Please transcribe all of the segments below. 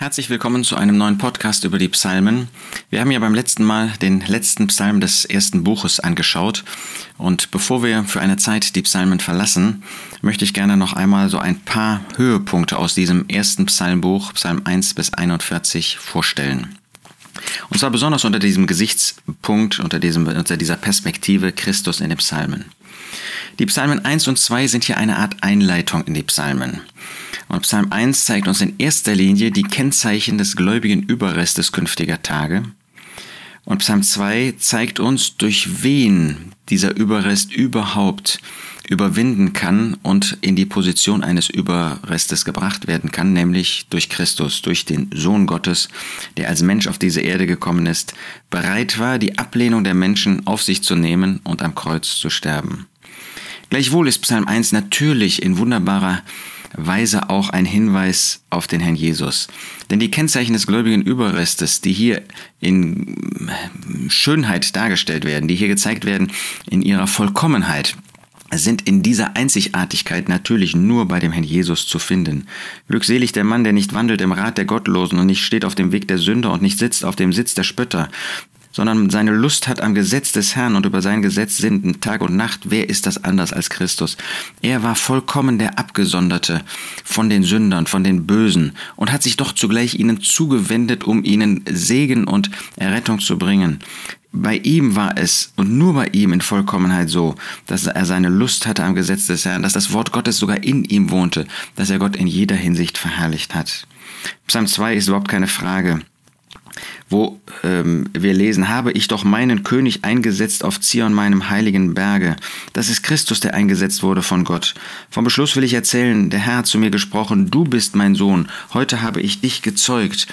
Herzlich willkommen zu einem neuen Podcast über die Psalmen. Wir haben ja beim letzten Mal den letzten Psalm des ersten Buches angeschaut und bevor wir für eine Zeit die Psalmen verlassen, möchte ich gerne noch einmal so ein paar Höhepunkte aus diesem ersten Psalmbuch, Psalm 1 bis 41, vorstellen. Und zwar besonders unter diesem Gesichtspunkt, unter, diesem, unter dieser Perspektive Christus in den Psalmen. Die Psalmen 1 und 2 sind hier eine Art Einleitung in die Psalmen. Und Psalm 1 zeigt uns in erster Linie die Kennzeichen des gläubigen Überrestes künftiger Tage. Und Psalm 2 zeigt uns, durch wen dieser Überrest überhaupt überwinden kann und in die Position eines Überrestes gebracht werden kann, nämlich durch Christus, durch den Sohn Gottes, der als Mensch auf diese Erde gekommen ist, bereit war, die Ablehnung der Menschen auf sich zu nehmen und am Kreuz zu sterben. Gleichwohl ist Psalm 1 natürlich in wunderbarer Weise auch ein Hinweis auf den Herrn Jesus. Denn die Kennzeichen des gläubigen Überrestes, die hier in Schönheit dargestellt werden, die hier gezeigt werden in ihrer Vollkommenheit, sind in dieser Einzigartigkeit natürlich nur bei dem Herrn Jesus zu finden. Glückselig der Mann, der nicht wandelt im Rat der Gottlosen und nicht steht auf dem Weg der Sünder und nicht sitzt auf dem Sitz der Spötter, sondern seine Lust hat am Gesetz des Herrn und über sein Gesetz sinnen Tag und Nacht. Wer ist das anders als Christus? Er war vollkommen der Abgesonderte von den Sündern, von den Bösen und hat sich doch zugleich ihnen zugewendet, um ihnen Segen und Errettung zu bringen. Bei ihm war es und nur bei ihm in Vollkommenheit so, dass er seine Lust hatte am Gesetz des Herrn, dass das Wort Gottes sogar in ihm wohnte, dass er Gott in jeder Hinsicht verherrlicht hat. Psalm 2 ist überhaupt keine Frage wo ähm, wir lesen, habe ich doch meinen König eingesetzt auf Zion, meinem heiligen Berge. Das ist Christus, der eingesetzt wurde von Gott. Vom Beschluss will ich erzählen, der Herr hat zu mir gesprochen, du bist mein Sohn, heute habe ich dich gezeugt.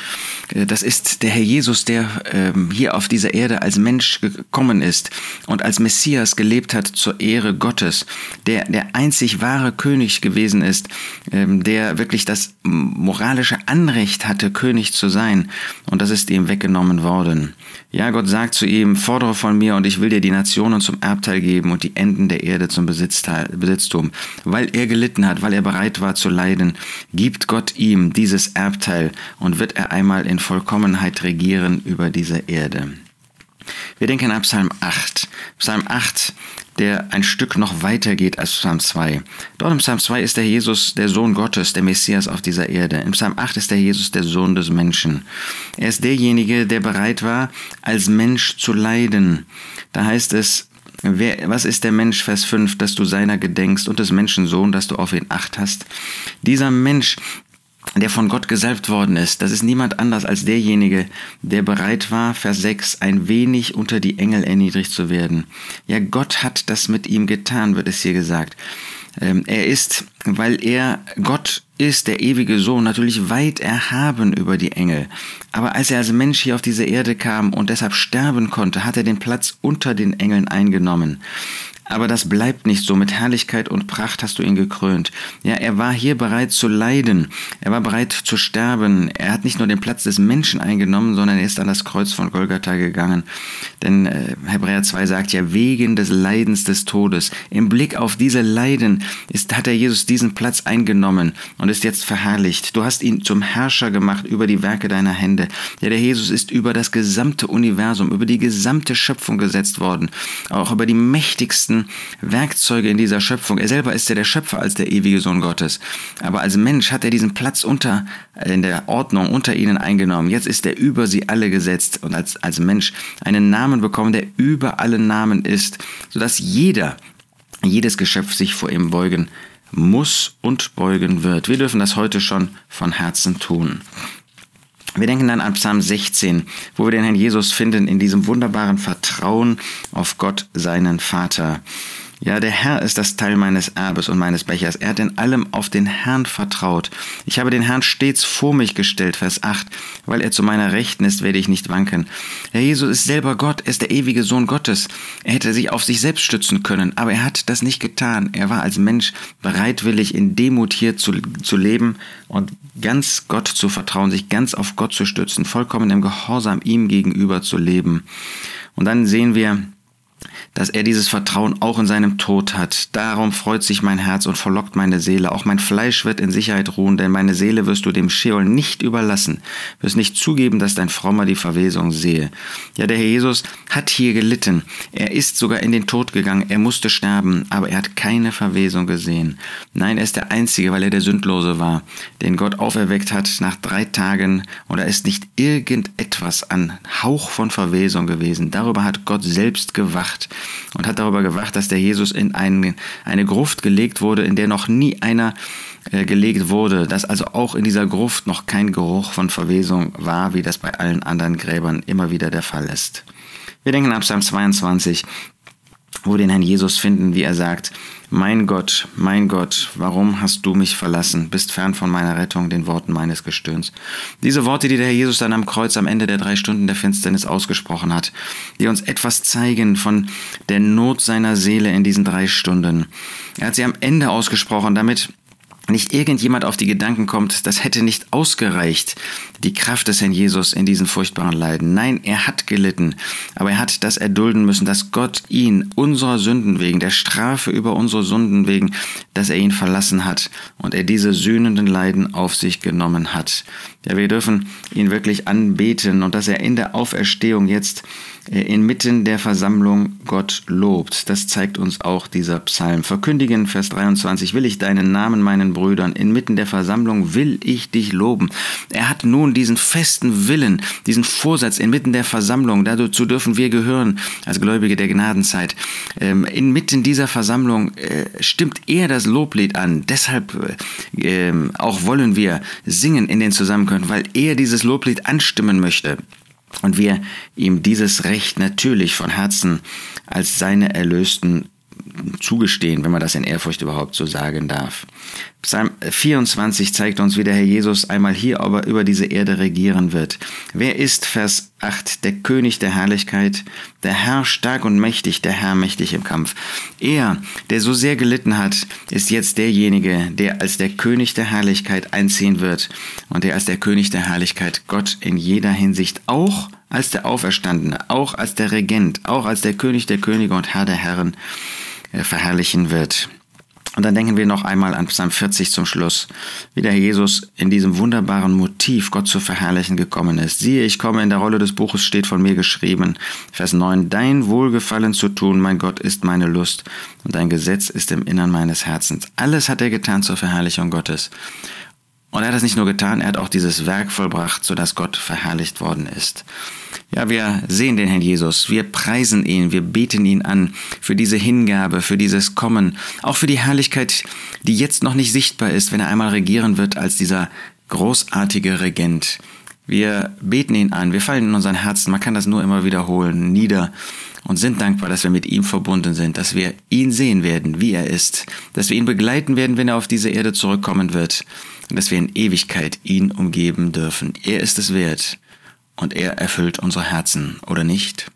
Äh, das ist der Herr Jesus, der ähm, hier auf dieser Erde als Mensch gekommen ist und als Messias gelebt hat zur Ehre Gottes, der der einzig wahre König gewesen ist, ähm, der wirklich das moralische Anrecht hatte, König zu sein. Und das ist ihm weggenommen worden. Ja, Gott sagt zu ihm, fordere von mir und ich will dir die Nationen zum Erbteil geben und die Enden der Erde zum Besitztum. Weil er gelitten hat, weil er bereit war zu leiden, gibt Gott ihm dieses Erbteil und wird er einmal in Vollkommenheit regieren über diese Erde. Wir denken an Psalm 8. Psalm 8 der ein Stück noch weiter geht als Psalm 2. Dort im Psalm 2 ist der Jesus der Sohn Gottes, der Messias auf dieser Erde. Im Psalm 8 ist der Jesus der Sohn des Menschen. Er ist derjenige, der bereit war, als Mensch zu leiden. Da heißt es, Wer, was ist der Mensch, Vers 5, dass du seiner gedenkst und des Menschen Sohn, dass du auf ihn acht hast? Dieser Mensch der von Gott gesalbt worden ist, das ist niemand anders als derjenige, der bereit war, Vers 6, ein wenig unter die Engel erniedrigt zu werden. Ja, Gott hat das mit ihm getan, wird es hier gesagt. Ähm, er ist, weil er Gott ist, der ewige Sohn, natürlich weit erhaben über die Engel. Aber als er als Mensch hier auf diese Erde kam und deshalb sterben konnte, hat er den Platz unter den Engeln eingenommen. Aber das bleibt nicht so. Mit Herrlichkeit und Pracht hast du ihn gekrönt. Ja, er war hier bereit zu leiden. Er war bereit zu sterben. Er hat nicht nur den Platz des Menschen eingenommen, sondern er ist an das Kreuz von Golgatha gegangen. Denn äh, Hebräer 2 sagt ja, wegen des Leidens des Todes. Im Blick auf diese Leiden ist, hat er Jesus diesen Platz eingenommen und ist jetzt verherrlicht. Du hast ihn zum Herrscher gemacht über die Werke deiner Hände. Ja, der Jesus ist über das gesamte Universum, über die gesamte Schöpfung gesetzt worden. Auch über die mächtigsten wichtigsten Werkzeuge in dieser Schöpfung. Er selber ist ja der Schöpfer als der ewige Sohn Gottes. Aber als Mensch hat er diesen Platz unter, äh, in der Ordnung unter ihnen eingenommen. Jetzt ist er über sie alle gesetzt und als, als Mensch einen Namen bekommen, der über alle Namen ist, sodass jeder, jedes Geschöpf sich vor ihm beugen muss und beugen wird. Wir dürfen das heute schon von Herzen tun. Wir denken dann an Psalm 16, wo wir den Herrn Jesus finden in diesem wunderbaren Vertrauen auf Gott, seinen Vater. Ja, der Herr ist das Teil meines Erbes und meines Bechers. Er hat in allem auf den Herrn vertraut. Ich habe den Herrn stets vor mich gestellt, Vers 8. Weil er zu meiner Rechten ist, werde ich nicht wanken. Herr Jesus ist selber Gott, er ist der ewige Sohn Gottes. Er hätte sich auf sich selbst stützen können, aber er hat das nicht getan. Er war als Mensch bereitwillig in Demut hier zu, zu leben und ganz Gott zu vertrauen, sich ganz auf Gott zu stützen, vollkommen im Gehorsam ihm gegenüber zu leben. Und dann sehen wir, dass er dieses Vertrauen auch in seinem Tod hat. Darum freut sich mein Herz und verlockt meine Seele. Auch mein Fleisch wird in Sicherheit ruhen, denn meine Seele wirst du dem Scheol nicht überlassen. Wirst nicht zugeben, dass dein Frommer die Verwesung sehe. Ja, der Herr Jesus hat hier gelitten. Er ist sogar in den Tod gegangen. Er musste sterben, aber er hat keine Verwesung gesehen. Nein, er ist der Einzige, weil er der Sündlose war, den Gott auferweckt hat nach drei Tagen. Und da ist nicht irgendetwas an Hauch von Verwesung gewesen. Darüber hat Gott selbst gewacht und hat darüber gewacht, dass der Jesus in ein, eine Gruft gelegt wurde, in der noch nie einer äh, gelegt wurde, dass also auch in dieser Gruft noch kein Geruch von Verwesung war, wie das bei allen anderen Gräbern immer wieder der Fall ist. Wir denken ab Psalm 22, wo den Herrn Jesus finden, wie er sagt, mein Gott, mein Gott, warum hast du mich verlassen, bist fern von meiner Rettung, den Worten meines Gestöhns. Diese Worte, die der Herr Jesus dann am Kreuz am Ende der drei Stunden der Finsternis ausgesprochen hat, die uns etwas zeigen von der Not seiner Seele in diesen drei Stunden. Er hat sie am Ende ausgesprochen, damit nicht irgendjemand auf die Gedanken kommt, das hätte nicht ausgereicht, die Kraft des Herrn Jesus in diesen furchtbaren Leiden. Nein, er hat gelitten, aber er hat das erdulden müssen, dass Gott ihn unserer Sünden wegen, der Strafe über unsere Sünden wegen, dass er ihn verlassen hat und er diese sühnenden Leiden auf sich genommen hat. Ja, wir dürfen ihn wirklich anbeten und dass er in der Auferstehung jetzt äh, inmitten der Versammlung Gott lobt. Das zeigt uns auch dieser Psalm. Verkündigen, Vers 23, will ich deinen Namen meinen Brüdern, inmitten der Versammlung will ich dich loben. Er hat nun diesen festen Willen, diesen Vorsatz inmitten der Versammlung, dazu dürfen wir gehören als Gläubige der Gnadenzeit. Ähm, inmitten dieser Versammlung äh, stimmt er das Loblied an. Deshalb äh, ähm, auch wollen wir singen in den Zusammenkünften, weil er dieses Loblied anstimmen möchte. Und wir ihm dieses Recht natürlich von Herzen als seine Erlösten zugestehen, wenn man das in Ehrfurcht überhaupt so sagen darf. Psalm 24 zeigt uns, wie der Herr Jesus einmal hier aber über diese Erde regieren wird. Wer ist, Vers 8, der König der Herrlichkeit, der Herr stark und mächtig, der Herr mächtig im Kampf. Er, der so sehr gelitten hat, ist jetzt derjenige, der als der König der Herrlichkeit einziehen wird und der als der König der Herrlichkeit Gott in jeder Hinsicht auch als der Auferstandene, auch als der Regent, auch als der König der Könige und Herr der Herren verherrlichen wird. Und dann denken wir noch einmal an Psalm 40 zum Schluss, wie der Jesus in diesem wunderbaren Motiv, Gott zu verherrlichen, gekommen ist. Siehe, ich komme, in der Rolle des Buches steht von mir geschrieben, Vers 9, Dein Wohlgefallen zu tun, mein Gott, ist meine Lust, und dein Gesetz ist im Innern meines Herzens. Alles hat er getan zur Verherrlichung Gottes. Und er hat das nicht nur getan, er hat auch dieses Werk vollbracht, sodass Gott verherrlicht worden ist. Ja, wir sehen den Herrn Jesus, wir preisen ihn, wir beten ihn an für diese Hingabe, für dieses Kommen, auch für die Herrlichkeit, die jetzt noch nicht sichtbar ist, wenn er einmal regieren wird als dieser großartige Regent. Wir beten ihn an, wir fallen in unseren Herzen, man kann das nur immer wiederholen, nieder und sind dankbar, dass wir mit ihm verbunden sind, dass wir ihn sehen werden, wie er ist, dass wir ihn begleiten werden, wenn er auf diese Erde zurückkommen wird und dass wir in Ewigkeit ihn umgeben dürfen. Er ist es wert und er erfüllt unsere Herzen, oder nicht?